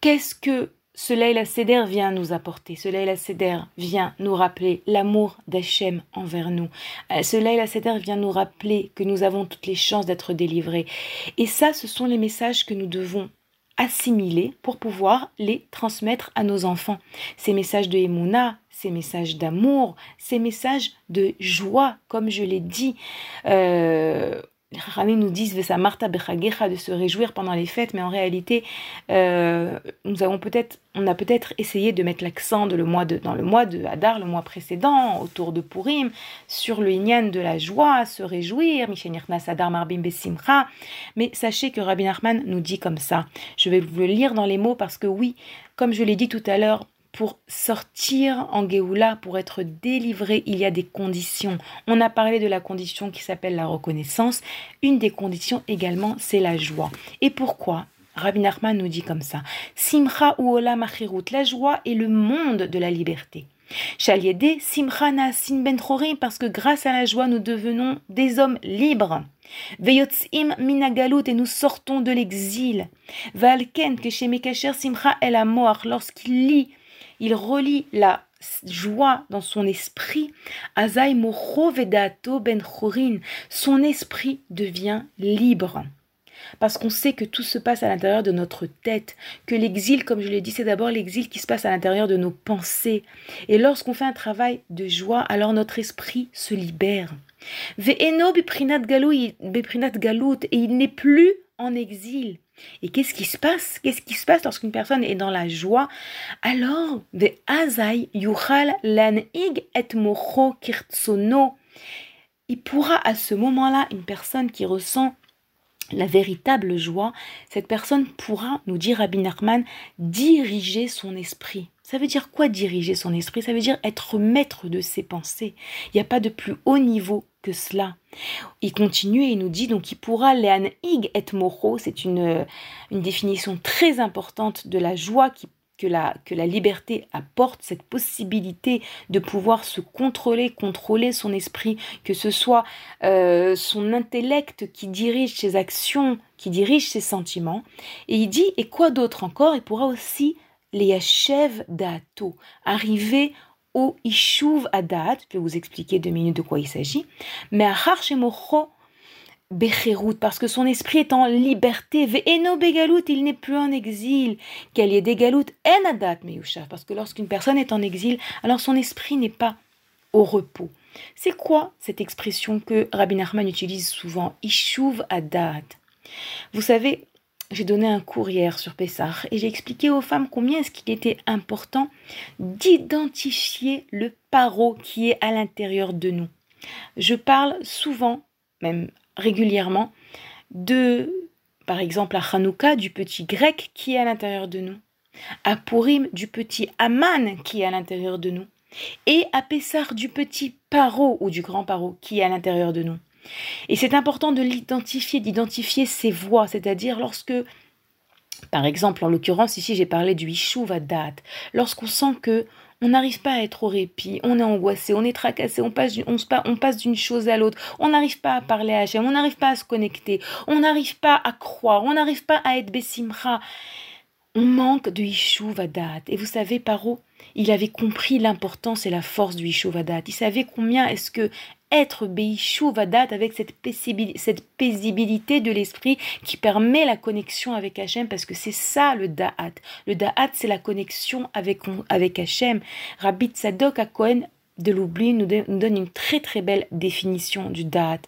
Qu'est-ce que ce Leila Seder vient nous apporter? Ce Leila Seder vient nous rappeler l'amour d'Hachem envers nous. Euh, ce Leila Seder vient nous rappeler que nous avons toutes les chances d'être délivrés. Et ça, ce sont les messages que nous devons assimiler pour pouvoir les transmettre à nos enfants. Ces messages de Emouna, ces messages d'amour, ces messages de joie, comme je l'ai dit. Euh, les Rachamim nous disent de se réjouir pendant les fêtes, mais en réalité, euh, nous avons peut-être, on a peut-être essayé de mettre l'accent de le mois de, dans le mois de Hadar, le mois précédent, autour de Purim, sur le Inyan de la joie, se réjouir, Marbim Besimcha. Mais sachez que Rabbi Nachman nous dit comme ça. Je vais vous le lire dans les mots parce que oui, comme je l'ai dit tout à l'heure, pour sortir en Géoula, pour être délivré, il y a des conditions. On a parlé de la condition qui s'appelle la reconnaissance. Une des conditions également, c'est la joie. Et pourquoi? Rabbi Nachman nous dit comme ça Simcha ou Ola Machirut, la joie est le monde de la liberté. Shaliede, Simcha Sin Ben parce que grâce à la joie, nous devenons des hommes libres. Veyotzim minagalut, et nous sortons de l'exil. Valken, que chez Simcha El mort lorsqu'il lit il relie la joie dans son esprit. Ben Chorin, son esprit devient libre. Parce qu'on sait que tout se passe à l'intérieur de notre tête, que l'exil, comme je l'ai dit, c'est d'abord l'exil qui se passe à l'intérieur de nos pensées. Et lorsqu'on fait un travail de joie, alors notre esprit se libère. Ve'eno galut, et il n'est plus en exil. Et qu'est-ce qui se passe? Qu'est-ce qui se passe lorsqu'une personne est dans la joie? Alors, de yuchal lanig et kirtsono. Il pourra à ce moment-là, une personne qui ressent la véritable joie, cette personne pourra, nous dit Rabbi Nachman, diriger son esprit. Ça veut dire quoi diriger son esprit? Ça veut dire être maître de ses pensées. Il n'y a pas de plus haut niveau que cela. Il continue et il nous dit donc il pourra lean ig et moro, c'est une, une définition très importante de la joie que la, que la liberté apporte, cette possibilité de pouvoir se contrôler, contrôler son esprit, que ce soit euh, son intellect qui dirige ses actions, qui dirige ses sentiments. Et il dit, et quoi d'autre encore? Il pourra aussi les achève d'Ato, arriver au Ishuv Adat, je vais vous expliquer deux minutes de quoi il s'agit, mais à Harshemoro Becherut, parce que son esprit est en liberté. Ve'eno begalout, il n'est plus en exil. Qu'elle y galout, enadat meyushav, parce que lorsqu'une personne est en exil, alors son esprit n'est pas au repos. C'est quoi cette expression que Rabbi Nachman utilise souvent? Ishuv adat. Vous savez, j'ai donné un cours hier sur Pessah et j'ai expliqué aux femmes combien est-ce qu'il était important d'identifier le paro qui est à l'intérieur de nous. Je parle souvent, même régulièrement de, par exemple, à Hanouka, du petit grec qui est à l'intérieur de nous, à Purim, du petit Aman qui est à l'intérieur de nous, et à Pessar, du petit Paro ou du grand Paro qui est à l'intérieur de nous. Et c'est important de l'identifier, d'identifier ses voix, c'est-à-dire lorsque par exemple, en l'occurrence, ici, j'ai parlé du Ishuvadat. Lorsqu'on sent que on n'arrive pas à être au répit, on est angoissé, on est tracassé, on passe, on, passe d'une chose à l'autre, on n'arrive pas à parler à Hachem, on n'arrive pas à se connecter, on n'arrive pas à croire, on n'arrive pas à être Bessimra. On manque de Ishuvadat. Et vous savez, Paro, il avait compris l'importance et la force du Ishuvadat. Il savait combien est-ce que être Beishuvadat avec cette paisibilité, de l'esprit qui permet la connexion avec Hachem parce que c'est ça le Da'at. Le Da'at, c'est la connexion avec, avec Hachem. Rabbi Tzadok à Cohen de l'oubli nous, donne une très très belle définition du Da'at.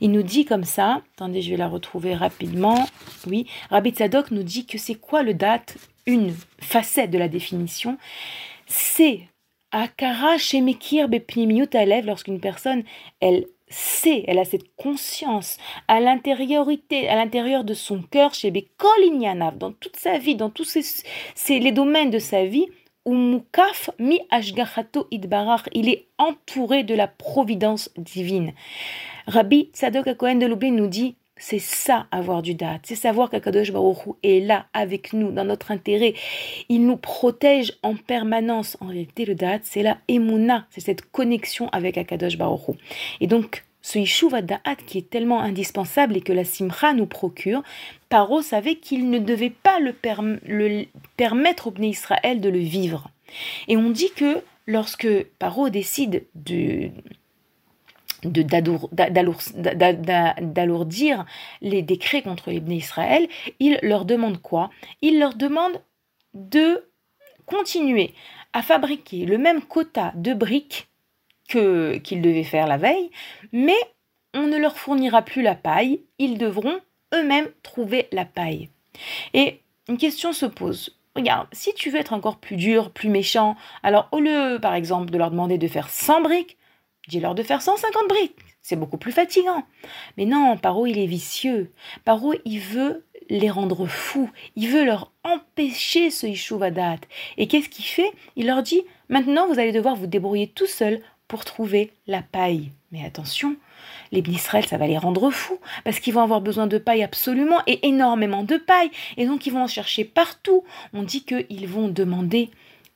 Il nous dit comme ça, attendez, je vais la retrouver rapidement. Oui, Rabbi Tzadok nous dit que c'est quoi le Da'at? Une facette de la définition, c'est Akara Shemekir lève lorsqu'une personne, elle sait, elle a cette conscience à l'intériorité, à l'intérieur de son cœur, chez Bekolinyanav, dans toute sa vie, dans tous ces, les domaines de sa vie, Umukaf mi ashgachato idbarach, il est entouré de la providence divine. Rabbi Tzadok Cohen de Lublin nous dit c'est ça, avoir du date. C'est savoir qu'Akadosh Baruch est là avec nous, dans notre intérêt. Il nous protège en permanence. En réalité, le date, c'est la emuna, c'est cette connexion avec Akadosh Baruch Et donc, ce Yishuv Da'at qui est tellement indispensable et que la Simcha nous procure, Paro savait qu'il ne devait pas le, permettre au Bnei Israël de le vivre. Et on dit que lorsque Paro décide de, d'alourdir les décrets contre les Israël, il leur demande quoi? Il leur demande de continuer à fabriquer le même quota de briques que qu'ils devaient faire la veille, mais on ne leur fournira plus la paille, ils devront eux-mêmes trouver la paille. Et une question se pose. Regarde, si tu veux être encore plus dur, plus méchant, alors au lieu, par exemple, de leur demander de faire 100 briques, Dis-leur de faire 150 briques. C'est beaucoup plus fatigant. Mais non, Paro, il est vicieux. Paro, il veut les rendre fous. Il veut leur empêcher ce Ishuvadat. Et qu'est-ce qu'il fait? Il leur dit maintenant, vous allez devoir vous débrouiller tout seul pour trouver la paille. Mais attention, les Israël, ça va les rendre fous, parce qu'ils vont avoir besoin de paille absolument, et énormément de paille, et donc ils vont en chercher partout. On dit qu'ils vont demander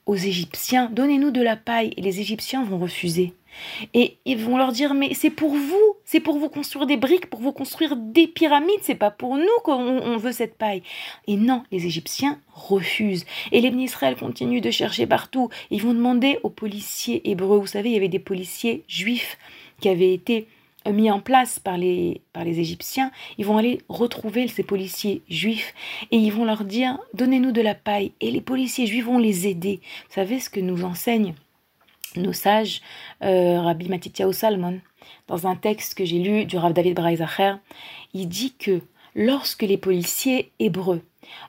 aux Égyptiens, donnez-nous de la paille, et les Égyptiens vont refuser. Et ils vont leur dire mais c'est pour vous, c'est pour vous construire des briques, pour vous construire des pyramides, c'est pas pour nous qu'on veut cette paille. Et non, les Égyptiens refusent. Et les Israël continuent de chercher partout. Ils vont demander aux policiers hébreux, vous savez, il y avait des policiers juifs qui avaient été mis en place par les, par les Égyptiens, ils vont aller retrouver ces policiers juifs et ils vont leur dire donnez-nous de la paille et les policiers juifs vont les aider. Vous savez ce que nous enseigne nos sages, euh, Rabbi Matityahu Salmon, dans un texte que j'ai lu du Rav David Braizacher, il dit que lorsque les policiers hébreux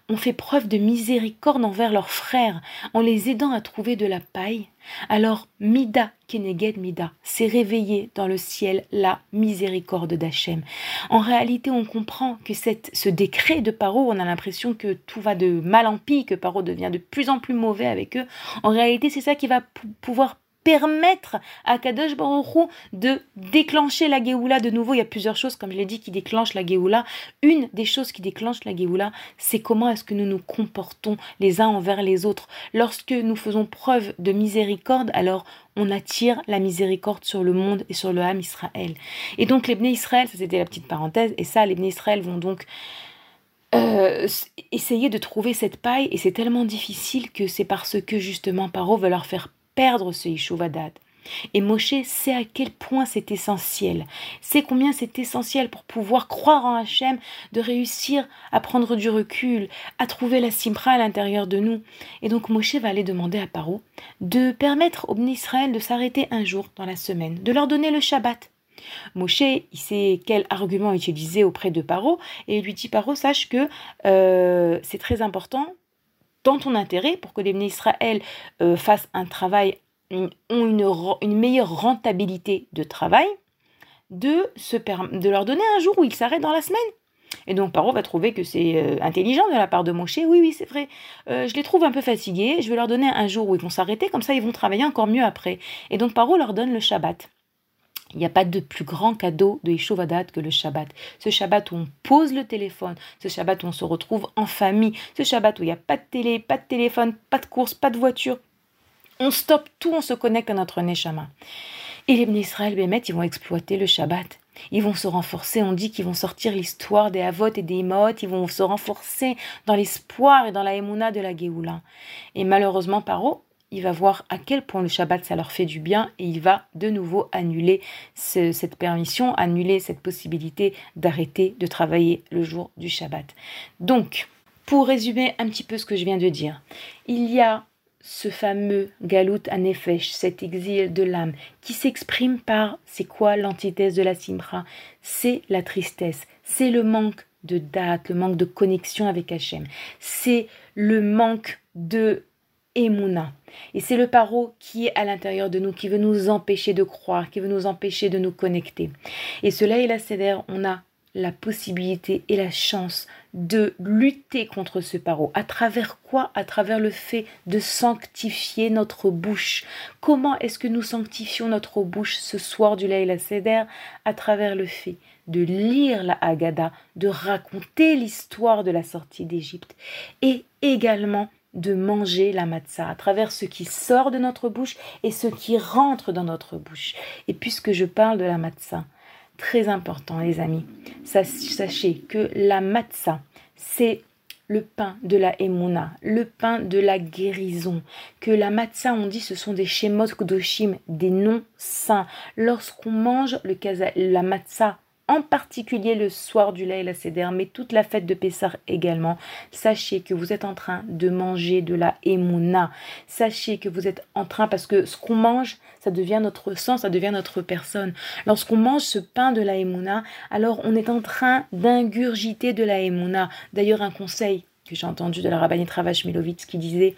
ont fait preuve de miséricorde envers leurs frères en les aidant à trouver de la paille, alors Mida Keneged Mida s'est réveillé dans le ciel la miséricorde d'Hachem. En réalité, on comprend que cette, ce décret de Paro, on a l'impression que tout va de mal en pis, que Paro devient de plus en plus mauvais avec eux. En réalité, c'est ça qui va pouvoir permettre à Kadosh Baruch de déclencher la Géoula de nouveau. Il y a plusieurs choses, comme je l'ai dit, qui déclenchent la Géoula. Une des choses qui déclenche la Géoula, c'est comment est-ce que nous nous comportons les uns envers les autres. Lorsque nous faisons preuve de miséricorde, alors on attire la miséricorde sur le monde et sur le âme Israël. Et donc les Bnei Israël, ça c'était la petite parenthèse, et ça, les Bnei Israël vont donc euh, essayer de trouver cette paille et c'est tellement difficile que c'est parce que justement Paro veut leur faire perdre ce Yishuvadat. Et Moshe sait à quel point c'est essentiel, sait combien c'est essentiel pour pouvoir croire en Hachem, de réussir à prendre du recul, à trouver la simpra à l'intérieur de nous. Et donc Moshe va aller demander à Paro de permettre aux Israël de s'arrêter un jour dans la semaine, de leur donner le Shabbat. Moshe, il sait quel argument utiliser auprès de Paro, et il lui dit Paro, sache que euh, c'est très important dans ton intérêt pour que les Israël euh, fassent un travail, ont une, une, meilleure rentabilité de travail, de, se de leur donner un jour où ils s'arrêtent dans la semaine. Et donc Paro va trouver que c'est euh, intelligent de la part de Moshe. Oui, oui, c'est vrai. Euh, je les trouve un peu fatigués. Je vais leur donner un jour où ils vont s'arrêter. Comme ça, ils vont travailler encore mieux après. Et donc Paro leur donne le Shabbat. Il n'y a pas de plus grand cadeau de Ishovadat que le Shabbat. Ce Shabbat où on pose le téléphone, ce Shabbat où on se retrouve en famille, ce Shabbat où il n'y a pas de télé, pas de téléphone, pas de course, pas de voiture. On stoppe tout, on se connecte à notre Neshama. Et les Israël Bémet, ils vont exploiter le Shabbat. Ils vont se renforcer, on dit qu'ils vont sortir l'histoire des Havot et des Imot, ils vont se renforcer dans l'espoir et dans la Emouna de la Géoula. Et malheureusement, Paro, il va voir à quel point le Shabbat ça leur fait du bien et il va de nouveau annuler cette permission, annuler cette possibilité d'arrêter de travailler le jour du Shabbat. Donc, pour résumer un petit peu ce que je viens de dire, il y a ce fameux galout anefesh, cet exil de l'âme, qui s'exprime par, c'est quoi l'antithèse de la simra C'est la tristesse, c'est le manque de date, le manque de connexion avec Hachem, c'est le manque de Emouna. Et c'est le paro qui est à l'intérieur de nous, qui veut nous empêcher de croire, qui veut nous empêcher de nous connecter. Et cela est la on a la possibilité et la chance de lutter contre ce paro. À travers quoi? À travers le fait de sanctifier notre bouche. Comment est-ce que nous sanctifions notre bouche ce soir du Laïla Seder À travers le fait de lire la Haggadah, de raconter l'histoire de la sortie d'Égypte et également de manger la matzah à travers ce qui sort de notre bouche et ce qui rentre dans notre bouche. Et puisque je parle de la matzah, très important les amis, sachez que la matzah, c'est le pain de la émouna, le pain de la guérison, que la matzah, on dit, ce sont des shemot kudoshim, des noms saints. Lorsqu'on mange le la matzah en particulier le soir du Laïla Seder, mais toute la fête de Pessah également. Sachez que vous êtes en train de manger de la Emouna. Sachez que vous êtes en train, parce que ce qu'on mange, ça devient notre sang, ça devient notre personne. Lorsqu'on mange ce pain de la Emouna, alors on est en train d'ingurgiter de la Emouna. D'ailleurs, un conseil que j'ai entendu de la rabbinite Ravash Milovitz qui disait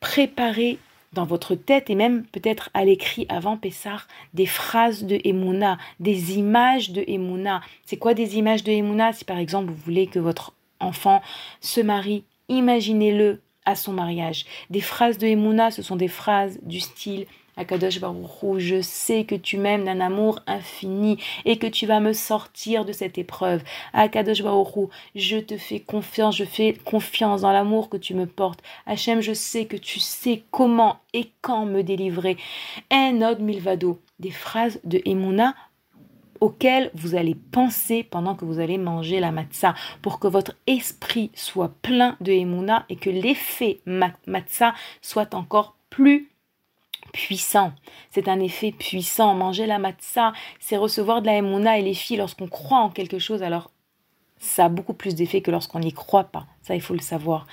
préparez dans votre tête et même peut-être à l'écrit avant Pessar des phrases de Emouna, des images de Emouna. C'est quoi des images de Emouna? Si par exemple vous voulez que votre enfant se marie, imaginez-le à son mariage. Des phrases de Emouna, ce sont des phrases du style Akadosh Baruchou, je sais que tu m'aimes d'un amour infini et que tu vas me sortir de cette épreuve. Akadosh Baruchou, je te fais confiance, je fais confiance dans l'amour que tu me portes. Hachem, je sais que tu sais comment et quand me délivrer. Enod Milvado, des phrases de Emouna auxquelles vous allez penser pendant que vous allez manger la matzah, pour que votre esprit soit plein de Emouna et que l'effet matzah soit encore plus puissant. C'est un effet puissant. Manger la matzah, c'est recevoir de la emuna et les filles, lorsqu'on croit en quelque chose, alors ça a beaucoup plus d'effet que lorsqu'on n'y croit pas. Ça, il faut le savoir.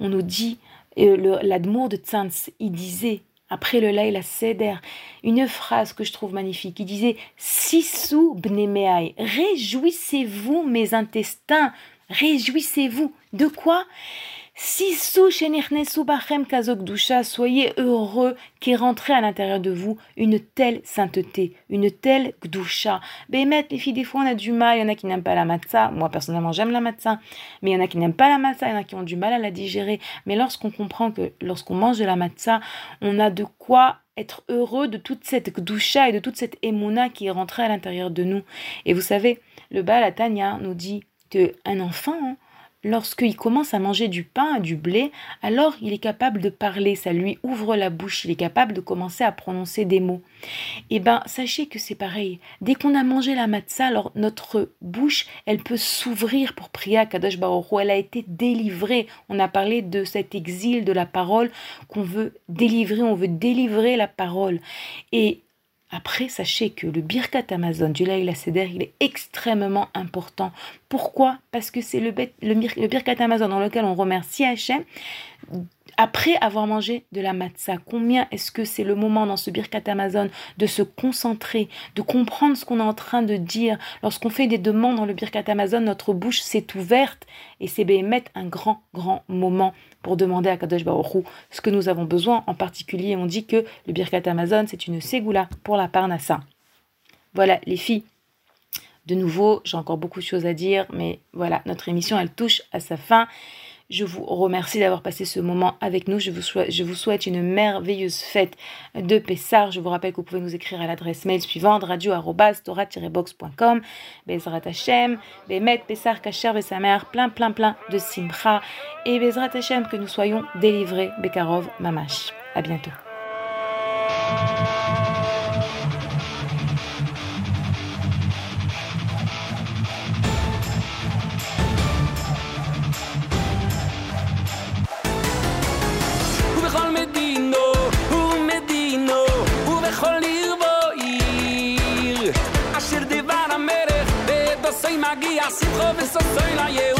On nous dit, euh, l'admour de Tzantz, il disait, après le la Seder, une phrase que je trouve magnifique. Il disait Sissou bnemeai, réjouissez-vous mes intestins. Réjouissez-vous. De quoi? Soyez heureux qu'est rentré à l'intérieur de vous une telle sainteté, une telle gdusha. Bémet, les filles, des fois on a du mal, il y en a qui n'aiment pas la matzah. Moi personnellement j'aime la matzah, mais il y en a qui n'aiment pas la matzah, il y en a qui ont du mal à la digérer. Mais lorsqu'on comprend que lorsqu'on mange de la matzah, on a de quoi être heureux de toute cette gdusha et de toute cette emuna qui est rentrée à l'intérieur de nous. Et vous savez, le Baal Tanya nous dit que un enfant, hein, lorsqu'il commence à manger du pain, du blé, alors il est capable de parler, ça lui ouvre la bouche, il est capable de commencer à prononcer des mots. Eh bien, sachez que c'est pareil. Dès qu'on a mangé la matzah, alors notre bouche, elle peut s'ouvrir pour prier à Kadosh Baruch Elle a été délivrée. On a parlé de cet exil de la parole qu'on veut délivrer, on veut délivrer la parole. Et après, sachez que le Birkat Amazon du Laïla Seder, il est extrêmement important. Pourquoi? Parce que c'est le, Birkat Amazon dans lequel on remercie Hachem après avoir mangé de la matzah. Combien est-ce que c'est le moment dans ce Birkat Amazon de se concentrer, de comprendre ce qu'on est en train de dire? Lorsqu'on fait des demandes dans le Birkat Amazon, notre bouche s'est ouverte et c'est mettre un grand, grand moment pour demander à Kadosh Baruch ce que nous avons besoin. En particulier, on dit que le Birkat Amazon, c'est une ségoula pour la Parnassa. Voilà, les filles. De nouveau, j'ai encore beaucoup de choses à dire, mais voilà, notre émission, elle touche à sa fin. Je vous remercie d'avoir passé ce moment avec nous. Je vous, souhaite, une merveilleuse fête de Pessar. Je vous rappelle que vous pouvez nous écrire à l'adresse mail suivante radio-tora-box.com. Bezrat Hashem, Bemet, Pessar, Kacher, mère, plein, plein, plein de Simcha. Et Bezrat Hashem, que nous soyons délivrés, Bekarov, Mamash. À bientôt. Rassy province of Soleil,